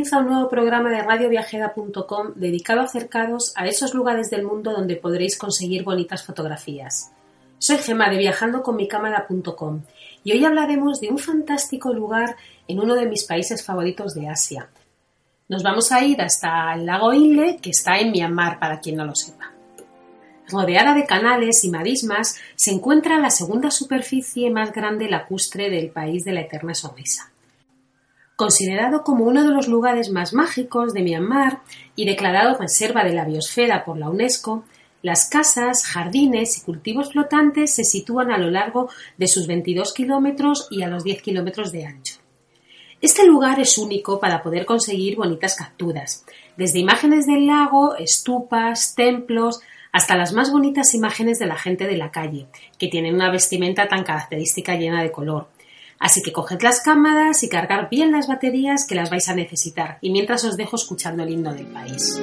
comienza un nuevo programa de radioviajera.com dedicado a acercaros a esos lugares del mundo donde podréis conseguir bonitas fotografías. Soy Gema de viajandoconmicámara.com y hoy hablaremos de un fantástico lugar en uno de mis países favoritos de Asia. Nos vamos a ir hasta el lago Inle, que está en Myanmar, para quien no lo sepa. Rodeada de canales y marismas, se encuentra la segunda superficie más grande lacustre del país de la eterna sonrisa. Considerado como uno de los lugares más mágicos de Myanmar y declarado reserva de la biosfera por la UNESCO, las casas, jardines y cultivos flotantes se sitúan a lo largo de sus 22 kilómetros y a los 10 kilómetros de ancho. Este lugar es único para poder conseguir bonitas capturas, desde imágenes del lago, estupas, templos, hasta las más bonitas imágenes de la gente de la calle, que tienen una vestimenta tan característica llena de color, Así que coged las cámaras y cargar bien las baterías que las vais a necesitar. Y mientras os dejo escuchando el himno del país.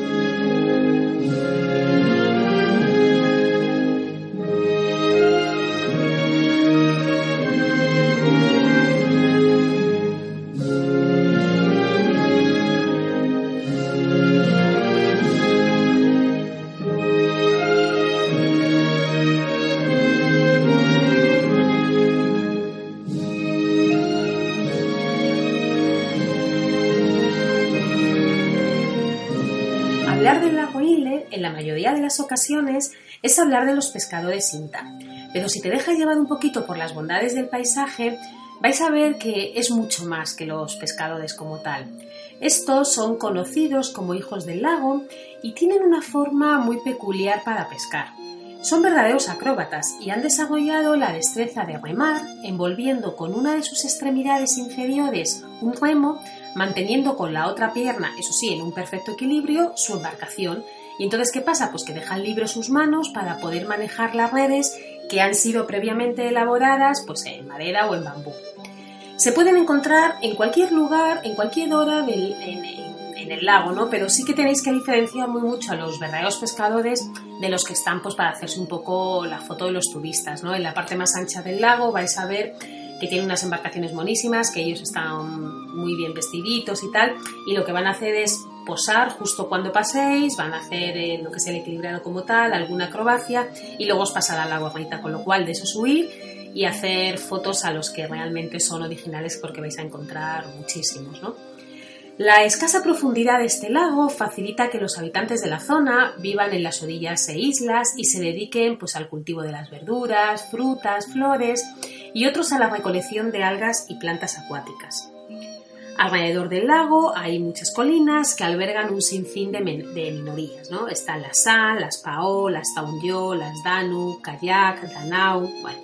Ocasiones, es hablar de los pescadores Sinta. Pero si te dejas llevar un poquito por las bondades del paisaje, vais a ver que es mucho más que los pescadores como tal. Estos son conocidos como hijos del lago y tienen una forma muy peculiar para pescar. Son verdaderos acróbatas y han desarrollado la destreza de remar envolviendo con una de sus extremidades inferiores un remo manteniendo con la otra pierna, eso sí, en un perfecto equilibrio, su embarcación. Y entonces, ¿qué pasa? Pues que dejan libres sus manos para poder manejar las redes que han sido previamente elaboradas pues en madera o en bambú. Se pueden encontrar en cualquier lugar, en cualquier hora del, en, en el lago, ¿no? Pero sí que tenéis que diferenciar muy mucho a los verdaderos pescadores de los que están pues para hacerse un poco la foto de los turistas, ¿no? En la parte más ancha del lago vais a ver que tienen unas embarcaciones monísimas, que ellos están muy bien vestiditos y tal, y lo que van a hacer es posar justo cuando paséis, van a hacer eh, lo que es el equilibrado como tal, alguna acrobacia, y luego os pasará la gorrita, con lo cual de eso subir y hacer fotos a los que realmente son originales porque vais a encontrar muchísimos, ¿no? La escasa profundidad de este lago facilita que los habitantes de la zona vivan en las orillas e islas y se dediquen pues, al cultivo de las verduras, frutas, flores y otros a la recolección de algas y plantas acuáticas. Alrededor del lago hay muchas colinas que albergan un sinfín de, de minorías, ¿no? Están las San, las Pao, las Taunyo, las Danu, Kayak, Danau, bueno.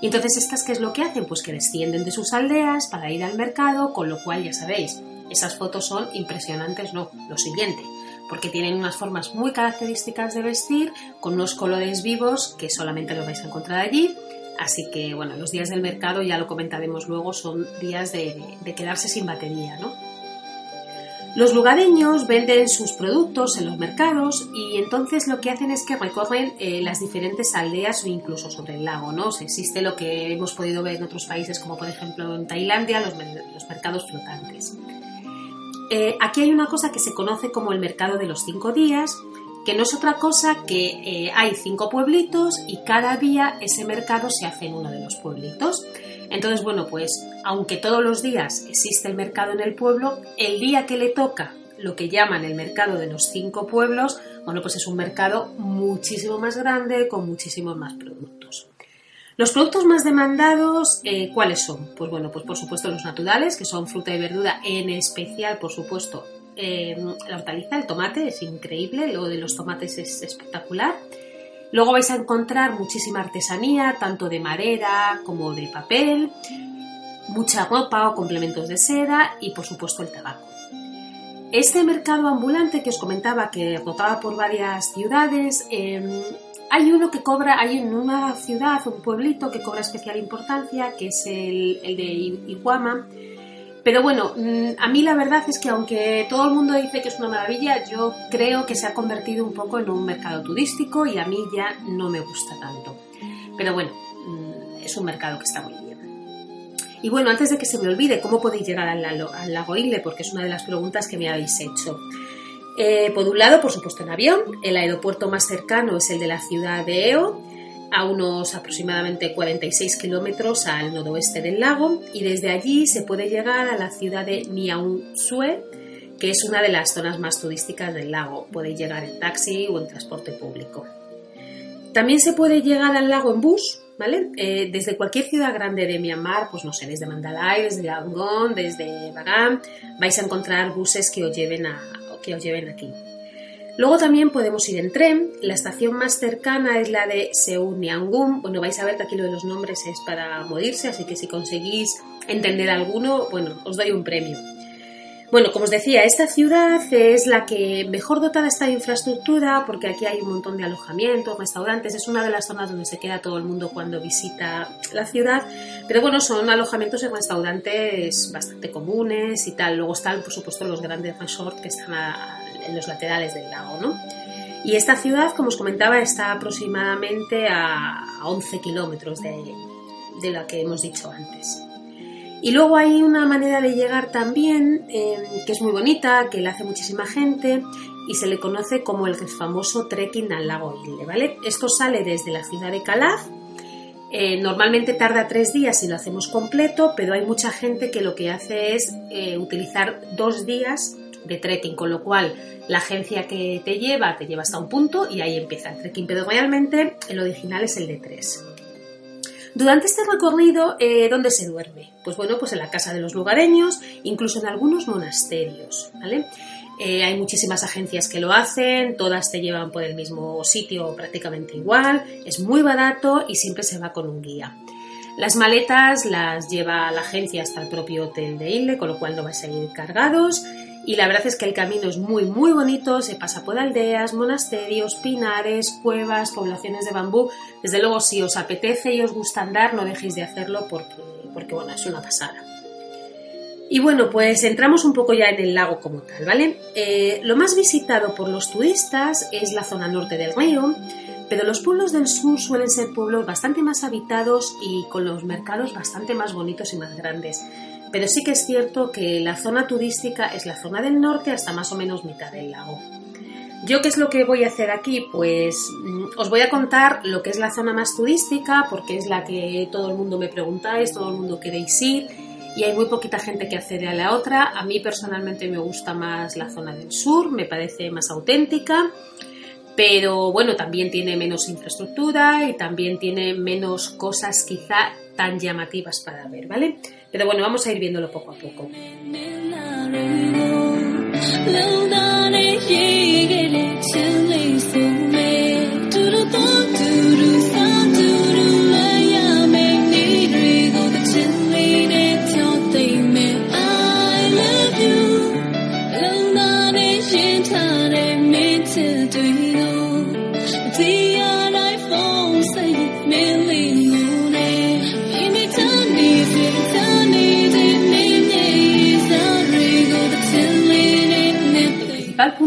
Y entonces estas, ¿qué es lo que hacen? Pues que descienden de sus aldeas para ir al mercado, con lo cual ya sabéis, esas fotos son impresionantes, no, lo siguiente, porque tienen unas formas muy características de vestir, con unos colores vivos que solamente los vais a encontrar allí. Así que, bueno, los días del mercado, ya lo comentaremos luego, son días de, quedarse sin batería, ¿no? Los lugareños venden sus productos en los mercados y entonces lo que hacen es que recorren eh, las diferentes aldeas o incluso sobre el lago, ¿no? Existe lo que hemos podido ver en otros países como por ejemplo en Tailandia, los, los mercados flotantes. Eh, aquí hay una cosa que se conoce como el mercado de los cinco días, que no es otra cosa que eh, hay cinco pueblitos y cada día ese mercado se hace en uno de los pueblitos. Entonces, bueno, pues aunque todos los días existe el mercado en el pueblo, el día que le toca lo que llaman el mercado de los cinco pueblos, bueno, pues es un mercado muchísimo más grande con muchísimos más productos. Los productos más demandados, eh, ¿cuáles son? Pues bueno, pues por supuesto los naturales, que son fruta y verdura, en especial, por supuesto, eh, la hortaliza, el tomate, es increíble, lo de los tomates es espectacular. Luego vais a encontrar muchísima artesanía, tanto de madera como de papel, mucha ropa o complementos de seda y por supuesto el tabaco. Este mercado ambulante que os comentaba que rotaba por varias ciudades, em, hay uno que cobra, hay en una ciudad, un pueblito que cobra especial importancia, que es el, el de Iguama, pero bueno, mm, a mí la verdad es que aunque todo el mundo dice que es una maravilla, yo creo que se ha convertido un poco en un mercado turístico y a mí ya no me gusta tanto. Pero bueno, mm, es un mercado que está muy bien. Y bueno, antes de que se me olvide, ¿cómo podéis llegar al, lago Ile? Porque es una de las preguntas que me habéis hecho. Eh, por un lado, por supuesto, en avión. El aeropuerto más cercano es el de la ciudad de Eo a unos aproximadamente 46 kilómetros al noroeste del lago y desde allí se puede llegar a la ciudad de Sue, que es una de las zonas más turísticas del lago. Podéis llegar en taxi o en transporte público. También se puede llegar al lago en bus, ¿vale? Eh, desde cualquier ciudad grande de Myanmar, pues no sé, desde Mandalay, desde Yangon, desde Bagan, vais a encontrar buses que os lleven, a, que os lleven aquí. Luego también podemos ir en tren. La estación más cercana es la de Seuniangum. Bueno, vais a ver que aquí lo de los nombres es para morirse, así que si conseguís entender alguno, bueno, os doy un premio. Bueno, como os decía, esta ciudad es la que mejor dotada está de infraestructura porque aquí hay un montón de alojamientos, restaurantes, es una de las zonas donde se queda todo el mundo cuando visita la ciudad, pero bueno, son alojamientos y restaurantes bastante comunes y tal. Luego están, por supuesto, los grandes resorts que están a, en los laterales del lago, ¿no? Y esta ciudad, como os comentaba, está aproximadamente a 11 kilómetros de, la que hemos dicho antes. Y luego hay una manera de llegar también eh, que es muy bonita, que la hace muchísima gente y se le conoce como el famoso trekking al lago Ile, ¿vale? Esto sale desde la ciudad de Calaz. Eh, normalmente tarda tres días si lo hacemos completo, pero hay mucha gente que lo que hace es eh, utilizar dos días de trekking, con lo cual la agencia que te lleva te lleva hasta un punto y ahí empieza el trekking, pero realmente el original es el de tres. Durante este recorrido, eh, ¿dónde se duerme? Pues bueno, pues en la casa de los lugareños, incluso en algunos monasterios, ¿vale? Eh, hay muchísimas agencias que lo hacen, todas te llevan por el mismo sitio prácticamente igual, es muy barato y siempre se va con un guía. Las maletas las lleva la agencia hasta el propio hotel de Ile, con lo cual no vais a ir cargados y la verdad es que el camino es muy muy bonito, se pasa por aldeas, monasterios, pinares, cuevas, poblaciones de bambú. Desde luego si os apetece y os gusta andar no dejéis de hacerlo porque, porque bueno, es una pasada. Y bueno, pues entramos un poco ya en el lago como tal, ¿vale? Eh, lo más visitado por los turistas es la zona norte del río, pero los pueblos del sur suelen ser pueblos bastante más habitados y con los mercados bastante más bonitos y más grandes. Pero sí que es cierto que la zona turística es la zona del norte hasta más o menos mitad del lago. ¿Yo qué es lo que voy a hacer aquí? Pues mm, os voy a contar lo que es la zona más turística, porque es la que todo el mundo me preguntáis, todo el mundo queréis ir, y hay muy poquita gente que accede a la otra. A mí personalmente me gusta más la zona del sur, me parece más auténtica, pero bueno, también tiene menos infraestructura y también tiene menos cosas quizá tan llamativas para ver, ¿vale? Pero bueno, vamos a ir viéndolo poco a poco.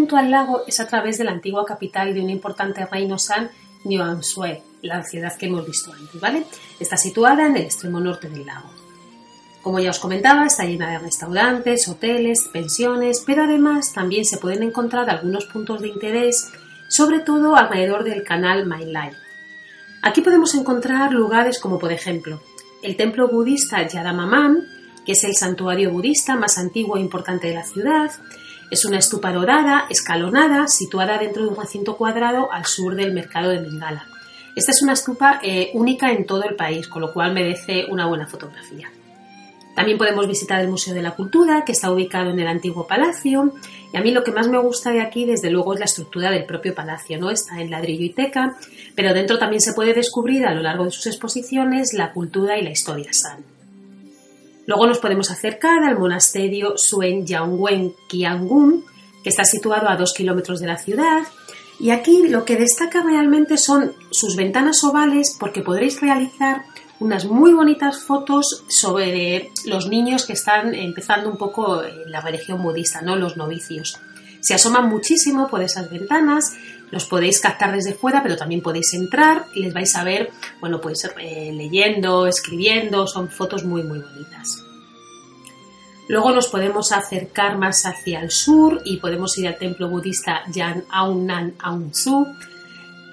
Punto al lago es a través de la antigua capital de un importante reino San, Sue, la ciudad que hemos visto antes, ¿vale? Está situada en el extremo norte del lago. Como ya os comentaba, está llena de restaurantes, hoteles, pensiones, pero además también se pueden encontrar algunos puntos de interés, sobre todo alrededor del canal Mai Aquí podemos encontrar lugares como por ejemplo el templo budista Yadamaman, que es el santuario budista más antiguo e importante de la ciudad, es una estupa dorada, escalonada, situada dentro de un recinto cuadrado al sur del mercado de Mingala. Esta es una estupa eh, única en todo el país, con lo cual merece una buena fotografía. También podemos visitar el Museo de la Cultura, que está ubicado en el antiguo palacio. Y a mí lo que más me gusta de aquí, desde luego, es la estructura del propio palacio, ¿no? Está en ladrillo y teca, pero dentro también se puede descubrir a lo largo de sus exposiciones la cultura y la historia san. Luego nos podemos acercar al monasterio Suen Yangwen Qiangun, que está situado a dos kilómetros de la ciudad. Y aquí lo que destaca realmente son sus ventanas ovales, porque podréis realizar unas muy bonitas fotos sobre los niños que están empezando un poco en la religión budista, ¿no? Los novicios. Se asoman muchísimo por esas ventanas, los podéis captar desde fuera, pero también podéis entrar y les vais a ver, bueno, pues eh, leyendo, escribiendo, son fotos muy, muy bonitas. Luego nos podemos acercar más hacia el sur y podemos ir al templo budista Yan Aung Aung Su,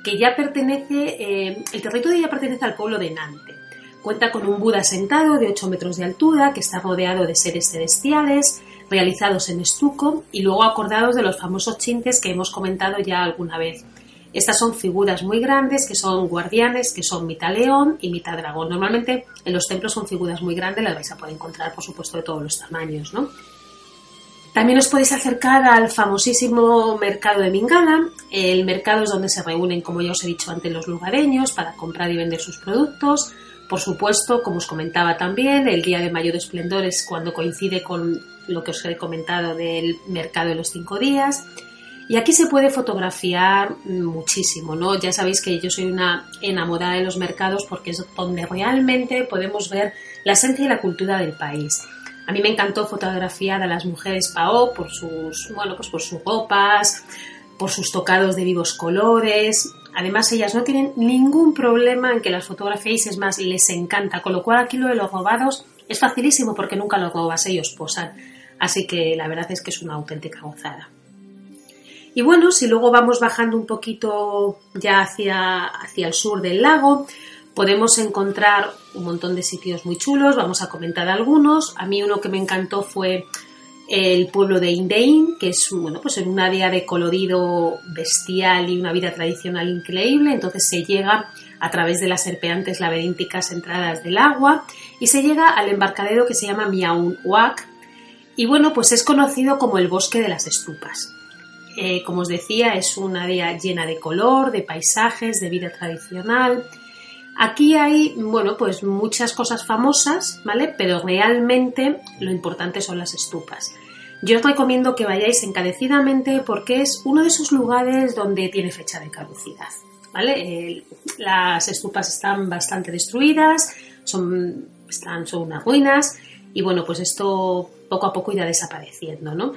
que ya pertenece, eh, el territorio ya pertenece al pueblo de Nante. Cuenta con un Buda sentado de 8 metros de altura que está rodeado de seres celestiales realizados en estuco y luego acordados de los famosos chintes que hemos comentado ya alguna vez. Estas son figuras muy grandes que son guardianes, que son mitad león y mitad dragón. Normalmente en los templos son figuras muy grandes, las vais a poder encontrar por supuesto de todos los tamaños, ¿no? También os podéis acercar al famosísimo mercado de Mingala. El mercado es donde se reúnen, como ya os he dicho antes, los lugareños para comprar y vender sus productos. Por supuesto, como os comentaba también, el día de mayor esplendor es cuando coincide con lo que os he comentado del mercado de los cinco días. Y aquí se puede fotografiar muchísimo, ¿no? Ya sabéis que yo soy una enamorada de los mercados porque es donde realmente podemos ver la esencia y la cultura del país. A mí me encantó fotografiar a las mujeres Pao por sus, bueno, pues por sus ropas, por sus tocados de vivos colores, Además, ellas no tienen ningún problema en que las fotografiéis, es más, les encanta. Con lo cual, aquí lo de los robados es facilísimo porque nunca los robas, ellos posan. Así que la verdad es que es una auténtica gozada. Y bueno, si luego vamos bajando un poquito ya hacia, hacia el sur del lago, podemos encontrar un montón de sitios muy chulos. Vamos a comentar algunos. A mí uno que me encantó fue el pueblo de Indein, que es bueno, pues en un área de colorido bestial y una vida tradicional increíble. Entonces se llega a través de las serpeantes laberínticas entradas del agua y se llega al embarcadero que se llama Miaun Wak. Y bueno, pues es conocido como el bosque de las estupas. Eh, como os decía, es un área llena de color, de paisajes, de vida tradicional. Aquí hay, bueno, pues muchas cosas famosas, ¿vale? Pero realmente lo importante son las estupas. Yo os recomiendo que vayáis encarecidamente porque es uno de esos lugares donde tiene fecha de caducidad, ¿vale? las estupas están bastante destruidas, son, están, son unas ruinas y bueno, pues esto poco a poco irá desapareciendo, ¿no?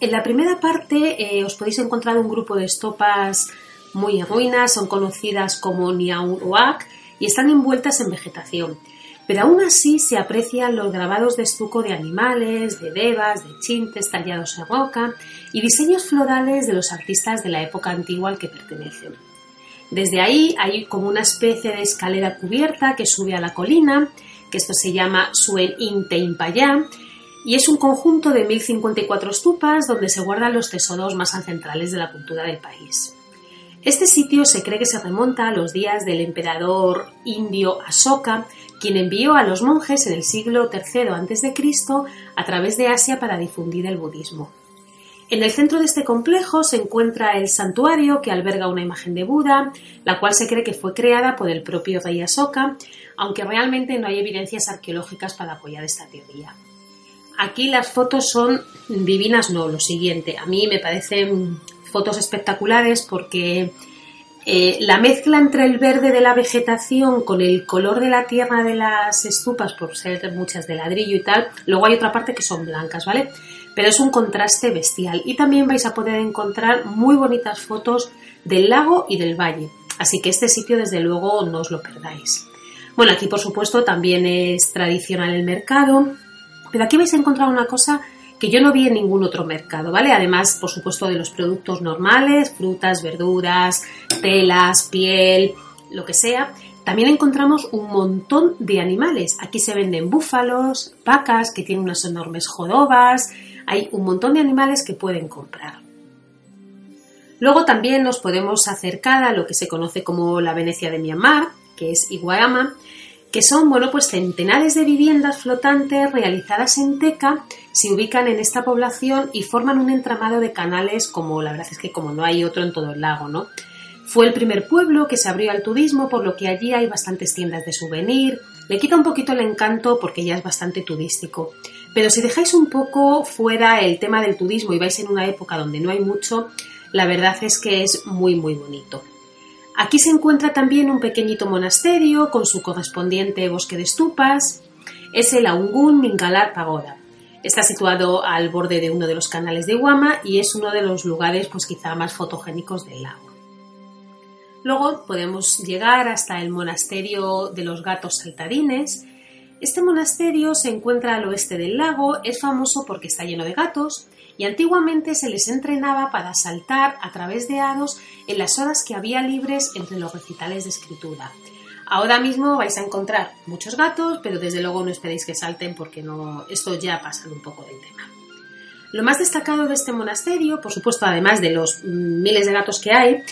En la primera parte eh, os podéis encontrar un grupo de estopas muy en ruinas, son conocidas como Niauruak y están envueltas en vegetación. Pero aún así se aprecian los grabados de estuco de animales, de devas, de chintes tallados en roca y diseños florales de los artistas de la época antigua al que pertenecen. Desde ahí hay como una especie de escalera cubierta que sube a la colina, que esto se llama Suen Inteimpayá, y es un conjunto de 1054 estupas donde se guardan los tesoros más ancestrales de la cultura del país. Este sitio se cree que se remonta a los días del emperador indio Asoka, quien envió a los monjes en el siglo III a.C. a través de Asia para difundir el budismo. En el centro de este complejo se encuentra el santuario que alberga una imagen de Buda, la cual se cree que fue creada por el propio rey Asoka, aunque realmente no hay evidencias arqueológicas para apoyar esta teoría. Aquí las fotos son divinas, no, lo siguiente. A mí me parecen fotos espectaculares porque eh, la mezcla entre el verde de la vegetación con el color de la tierra de las estupas, por ser muchas de ladrillo y tal, luego hay otra parte que son blancas, ¿vale? Pero es un contraste bestial y también vais a poder encontrar muy bonitas fotos del lago y del valle. Así que este sitio desde luego no os lo perdáis. Bueno, aquí por supuesto también es tradicional el mercado, pero aquí vais a encontrar una cosa que yo no vi en ningún otro mercado, ¿vale? Además, por supuesto, de los productos normales, frutas, verduras, telas, piel, lo que sea. También encontramos un montón de animales. Aquí se venden búfalos, vacas que tienen unas enormes jodobas. Hay un montón de animales que pueden comprar. Luego también nos podemos acercar a lo que se conoce como la Venecia de Myanmar, que es Iguayama, que son, bueno, pues centenares de viviendas flotantes realizadas en teca, se ubican en esta población y forman un entramado de canales como la verdad es que como no hay otro en todo el lago, ¿no? Fue el primer pueblo que se abrió al turismo, por lo que allí hay bastantes tiendas de souvenir. Le quita un poquito el encanto porque ya es bastante turístico. Pero si dejáis un poco fuera el tema del turismo y vais en una época donde no hay mucho, la verdad es que es muy muy bonito. Aquí se encuentra también un pequeñito monasterio con su correspondiente bosque de estupas. Es el Aungun Mingalar Pagoda. Está situado al borde de uno de los canales de Guama y es uno de los lugares pues quizá más fotogénicos del lago. Luego podemos llegar hasta el monasterio de los gatos saltarines. Este monasterio se encuentra al oeste del lago, es famoso porque está lleno de gatos y antiguamente se les entrenaba para saltar a través de hados en las horas que había libres entre los recitales de escritura. Ahora mismo vais a encontrar muchos gatos, pero desde luego no esperéis que salten porque no, esto ya pasa un poco del tema. Lo más destacado de este monasterio, por supuesto, además de los miles de gatos que hay,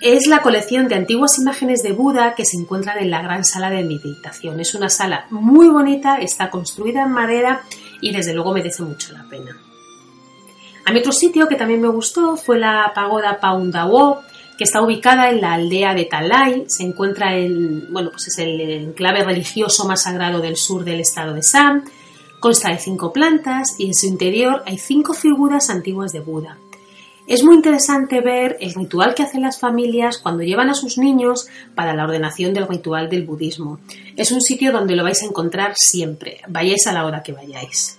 es la colección de antiguas imágenes de Buda que se encuentran en la gran sala de meditación. Es una sala muy bonita, está construida en madera y desde luego merece mucho la pena. A mi otro sitio que también me gustó fue la pagoda Paundawo, que está ubicada en la aldea de Talai, se encuentra en, bueno, pues es el enclave religioso más sagrado del sur del estado de Sam, consta de cinco plantas y en su interior hay cinco figuras antiguas de Buda. Es muy interesante ver el ritual que hacen las familias cuando llevan a sus niños para la ordenación del ritual del budismo. Es un sitio donde lo vais a encontrar siempre, vayáis a la hora que vayáis.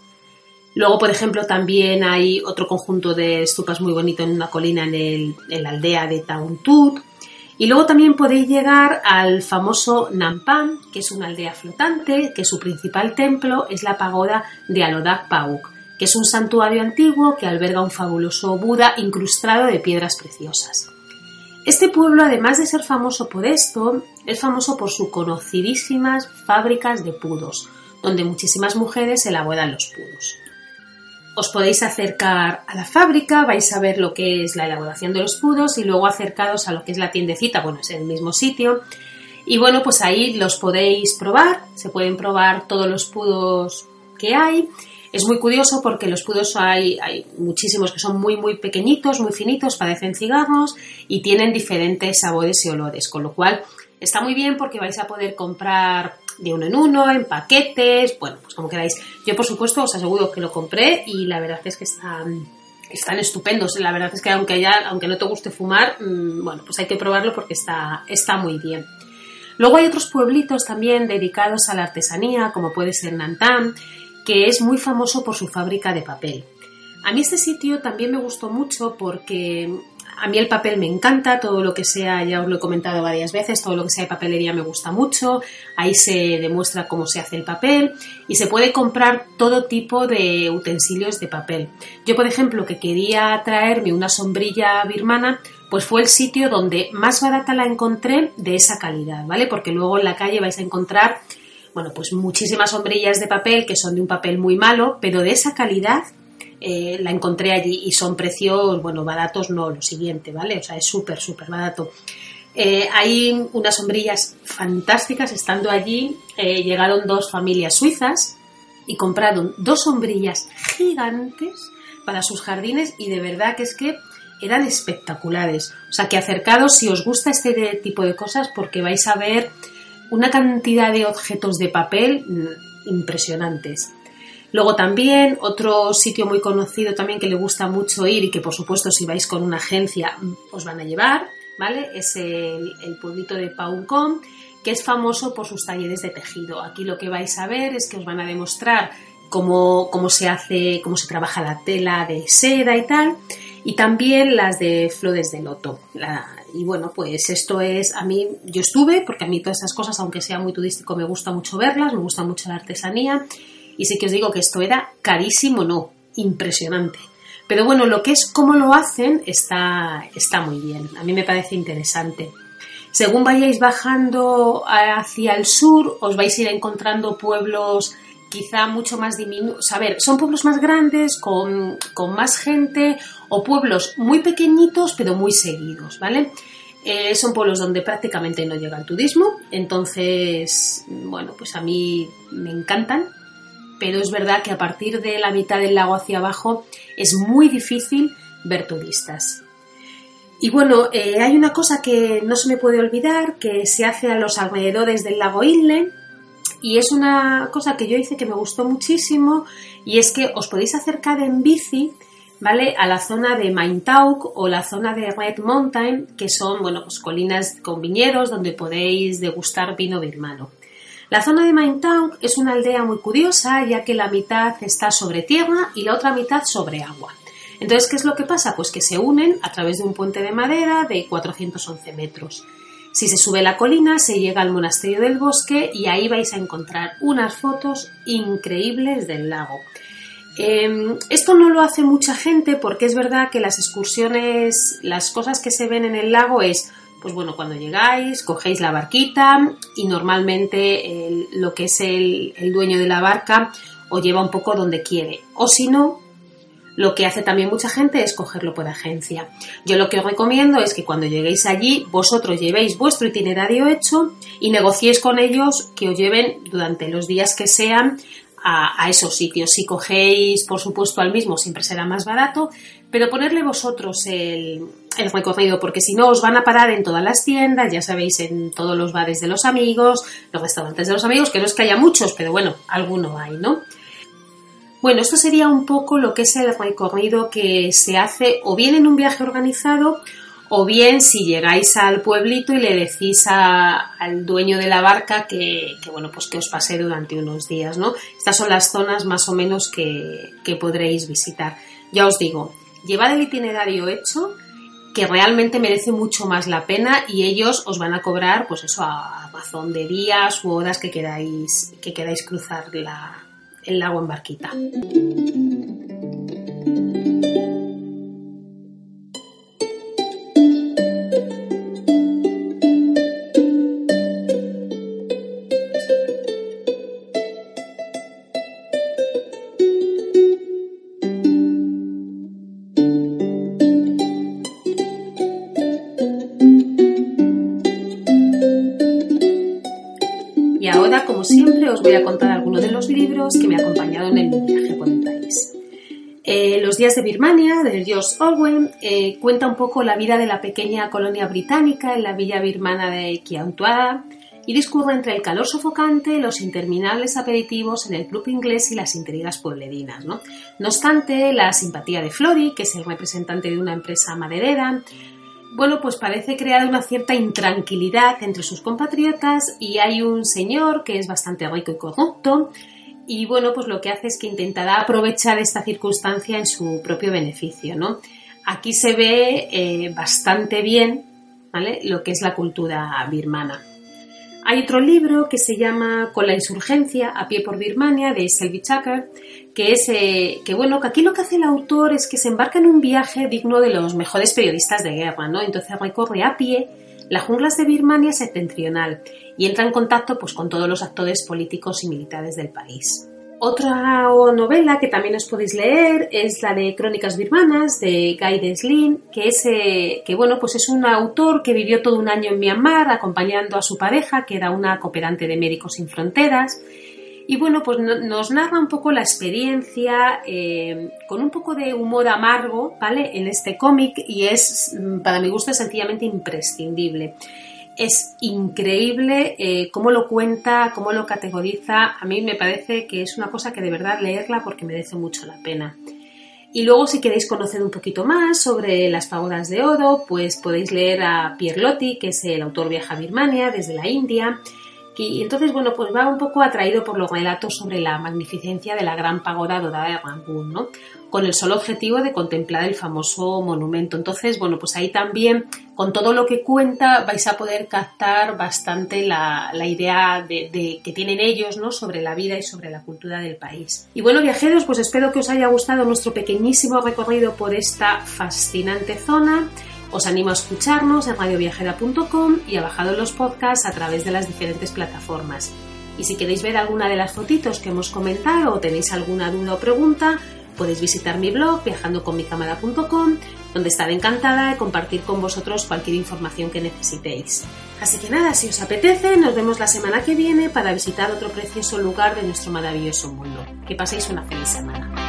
Luego, por ejemplo, también hay otro conjunto de estupas muy bonito en una colina en, la aldea de Tauntut. Y luego también podéis llegar al famoso Nampan, que es una aldea flotante, que su principal templo es la pagoda de Alodak Pauk que es un santuario antiguo que alberga un fabuloso Buda incrustado de piedras preciosas. Este pueblo, además de ser famoso por esto, es famoso por sus conocidísimas fábricas de pudos, donde muchísimas mujeres elaboran los pudos. Os podéis acercar a la fábrica, vais a ver lo que es la elaboración de los pudos y luego acercados a lo que es la tiendecita, bueno, es el mismo sitio. Y bueno, pues ahí los podéis probar, se pueden probar todos los pudos que hay es muy curioso porque los pudos hay, hay muchísimos que son muy, muy pequeñitos, muy finitos, parecen cigarros y tienen diferentes sabores y olores, con lo cual está muy bien porque vais a poder comprar de uno en uno, en paquetes, bueno, pues como queráis. Yo, por supuesto, os aseguro que lo compré y la verdad es que están, están estupendos. La verdad es que aunque, aunque no te guste fumar, mm, bueno, pues hay que probarlo porque está, está muy bien. Luego hay otros pueblitos también dedicados a la artesanía, como puede ser Nantam, que es muy famoso por su fábrica de papel. A mí este sitio también me gustó mucho porque a mí el papel me encanta, todo lo que sea, ya os lo he comentado varias veces, todo lo que sea de papelería me gusta mucho, ahí se demuestra cómo se hace el papel y se puede comprar todo tipo de utensilios de papel. Yo, por ejemplo, que quería traerme una sombrilla birmana, pues fue el sitio donde más barata la encontré de esa calidad, ¿vale? Porque luego en la calle vais a encontrar bueno, pues muchísimas sombrillas de papel que son de un papel muy malo, pero de esa calidad eh, la encontré allí y son precios, bueno, baratos no, lo siguiente, ¿vale? O sea, es súper, súper barato. Eh, hay unas sombrillas fantásticas, estando allí eh, llegaron dos familias suizas y compraron dos sombrillas gigantes para sus jardines y de verdad que es que eran espectaculares. O sea, que acercados si os gusta este tipo de cosas porque vais a ver una cantidad de objetos de papel mm, impresionantes. Luego también otro sitio muy conocido también que le gusta mucho ir y que por supuesto si vais con una agencia mm, os van a llevar, ¿vale? Es el, pueblito de Pauncom, que es famoso por sus talleres de tejido. Aquí lo que vais a ver es que os van a demostrar cómo, cómo se hace, cómo se trabaja la tela de seda y tal, y también las de flores de loto, y bueno, pues esto es, a mí, yo estuve, porque a mí todas esas cosas, aunque sea muy turístico, me gusta mucho verlas, me gusta mucho la artesanía, y sí que os digo que esto era carísimo, no, impresionante. Pero bueno, lo que es cómo lo hacen está, está muy bien, a mí me parece interesante. Según vayáis bajando hacia el sur, os vais a ir encontrando pueblos quizá mucho más diminutos. A ver, son pueblos más grandes, con, con, más gente, o pueblos muy pequeñitos, pero muy seguidos, ¿vale? Eh, son pueblos donde prácticamente no llega el turismo, entonces, bueno, pues a mí me encantan, pero es verdad que a partir de la mitad del lago hacia abajo es muy difícil ver turistas. Y bueno, eh, hay una cosa que no se me puede olvidar, que se hace a los alrededores del lago Inle, y es una cosa que yo hice que me gustó muchísimo, y es que os podéis acercar en bici ¿vale? A la zona de Maintauk o la zona de Red Mountain, que son, bueno, pues colinas con viñedos donde podéis degustar vino birmano. La zona de Maintauk es una aldea muy curiosa, ya que la mitad está sobre tierra y la otra mitad sobre agua. Entonces, ¿qué es lo que pasa? Pues que se unen a través de un puente de madera de 411 metros. Si se sube la colina, se llega al monasterio del bosque y ahí vais a encontrar unas fotos increíbles del lago. Em, esto no lo hace mucha gente porque es verdad que las excursiones, las cosas que se ven en el lago es, pues bueno, cuando llegáis, cogéis la barquita y normalmente lo que es el, dueño de la barca os lleva un poco donde quiere. O si no, lo que hace también mucha gente es cogerlo por agencia. Yo lo que os recomiendo es que cuando lleguéis allí, vosotros llevéis vuestro itinerario hecho y negociéis con ellos que os lleven durante los días que sean a, esos sitios. Si cogéis, por supuesto, al mismo, siempre será más barato, pero ponerle vosotros el, recorrido, porque si no os van a parar en todas las tiendas, ya sabéis, en todos los bares de los amigos, los restaurantes de los amigos, que no es que haya muchos, pero bueno, alguno hay, ¿no? Bueno, esto sería un poco lo que es el recorrido que se hace o bien en un viaje organizado o bien si llegáis al pueblito y le decís al dueño de la barca que, bueno, pues que os pase durante unos días, ¿no? Estas son las zonas más o menos que, podréis visitar. Ya os digo, llevad el itinerario hecho, que realmente merece mucho más la pena y ellos os van a cobrar, pues eso, a razón de días u horas que queráis, que queráis cruzar el lago en barquita. Voy a contar algunos de los libros que me acompañaron en mi viaje por el país. Eh, los días de Birmania, de George Orwell, eh, cuenta un poco la vida de la pequeña colonia británica en la villa birmana de Kiauntuada y discurre entre el calor sofocante, los interminables aperitivos en el club inglés y las intrigas pueblerinas. ¿no? no obstante, la simpatía de Flori, que es el representante de una empresa maderera, bueno, pues parece crear una cierta intranquilidad entre sus compatriotas y hay un señor que es bastante rico y corrupto y bueno, pues lo que hace es que intentará aprovechar esta circunstancia en su propio beneficio, ¿no? Aquí se ve eh, bastante bien, ¿vale? Lo que es la cultura birmana. Hay otro libro que se llama Con la insurgencia a pie por Birmania de Selby Chucker, que es eh, que bueno, que aquí lo que hace el autor es que se embarca en un viaje digno de los mejores periodistas de guerra, ¿no? Entonces recorre a pie las junglas de Birmania septentrional y entra en contacto pues con todos los actores políticos y militares del país. Otra novela que también os podéis leer es la de Crónicas birmanas de Guy Deslin, que es eh, que bueno, pues es un autor que vivió todo un año en Myanmar acompañando a su pareja, que era una cooperante de Médicos Sin Fronteras. Y bueno, pues nos narra un poco la experiencia eh, con un poco de humor amargo, ¿vale? En este cómic y es, para mi gusto, sencillamente imprescindible es increíble eh, cómo lo cuenta, cómo lo categoriza. A mí me parece que es una cosa que de verdad leerla porque merece mucho la pena. Y luego si queréis conocer un poquito más sobre las pagodas de oro, pues podéis leer a Pierre Loti, que es el autor Viaja a Birmania desde la India. Y entonces, bueno, pues va un poco atraído por los relatos sobre la magnificencia de la gran pagoda dorada de Rangún, ¿no? con el solo objetivo de contemplar el famoso monumento. Entonces, bueno, pues ahí también, con todo lo que cuenta, vais a poder captar bastante la, idea de, que tienen ellos ¿no? sobre la vida y sobre la cultura del país. Y bueno, viajeros, pues espero que os haya gustado nuestro pequeñísimo recorrido por esta fascinante zona. Os animo a escucharnos en radioviajera.com y a bajar los podcasts a través de las diferentes plataformas. Y si queréis ver alguna de las fotitos que hemos comentado o tenéis alguna duda o pregunta, Podéis visitar mi blog viajandoconmicámara.com donde estaré encantada de compartir con vosotros cualquier información que necesitéis. Así que nada, si os apetece, nos vemos la semana que viene para visitar otro precioso lugar de nuestro maravilloso mundo. Que paséis una feliz semana.